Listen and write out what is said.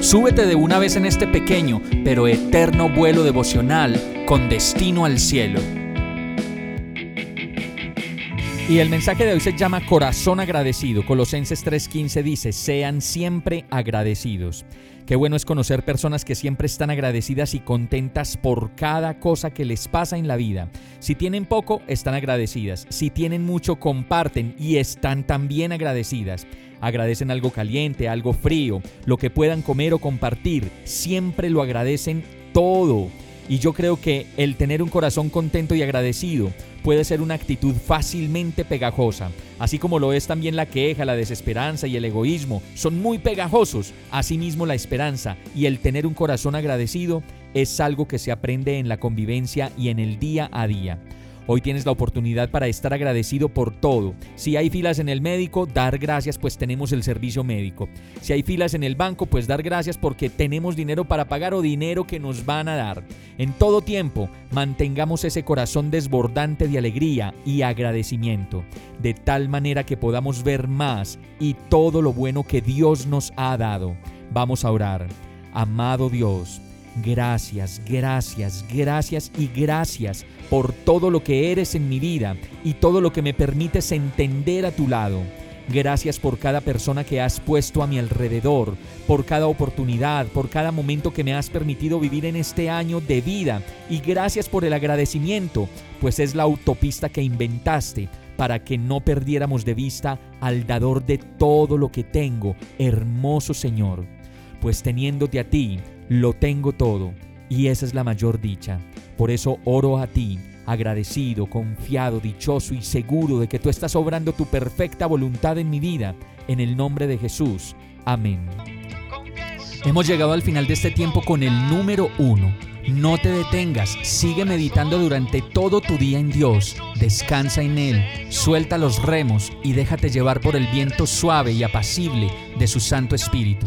súbete de una vez en este pequeño pero eterno vuelo devocional con destino al cielo. Y el mensaje de hoy se llama Corazón agradecido. Colosenses 3:15 dice, sean siempre agradecidos. Qué bueno es conocer personas que siempre están agradecidas y contentas por cada cosa que les pasa en la vida. Si tienen poco, están agradecidas. Si tienen mucho, comparten y están también agradecidas. Agradecen algo caliente, algo frío, lo que puedan comer o compartir. Siempre lo agradecen todo. Y yo creo que el tener un corazón contento y agradecido puede ser una actitud fácilmente pegajosa, así como lo es también la queja, la desesperanza y el egoísmo. Son muy pegajosos. Asimismo la esperanza y el tener un corazón agradecido es algo que se aprende en la convivencia y en el día a día. Hoy tienes la oportunidad para estar agradecido por todo. Si hay filas en el médico, dar gracias pues tenemos el servicio médico. Si hay filas en el banco, pues dar gracias porque tenemos dinero para pagar o dinero que nos van a dar. En todo tiempo, mantengamos ese corazón desbordante de alegría y agradecimiento, de tal manera que podamos ver más y todo lo bueno que Dios nos ha dado. Vamos a orar. Amado Dios, Gracias, gracias, gracias y gracias por todo lo que eres en mi vida y todo lo que me permites entender a tu lado. Gracias por cada persona que has puesto a mi alrededor, por cada oportunidad, por cada momento que me has permitido vivir en este año de vida. Y gracias por el agradecimiento, pues es la autopista que inventaste para que no perdiéramos de vista al dador de todo lo que tengo, hermoso Señor. Pues teniéndote a ti, lo tengo todo y esa es la mayor dicha. Por eso oro a ti, agradecido, confiado, dichoso y seguro de que tú estás obrando tu perfecta voluntad en mi vida, en el nombre de Jesús. Amén. Hemos llegado al final de este tiempo con el número uno. No te detengas, sigue meditando durante todo tu día en Dios, descansa en Él, suelta los remos y déjate llevar por el viento suave y apacible de su Santo Espíritu.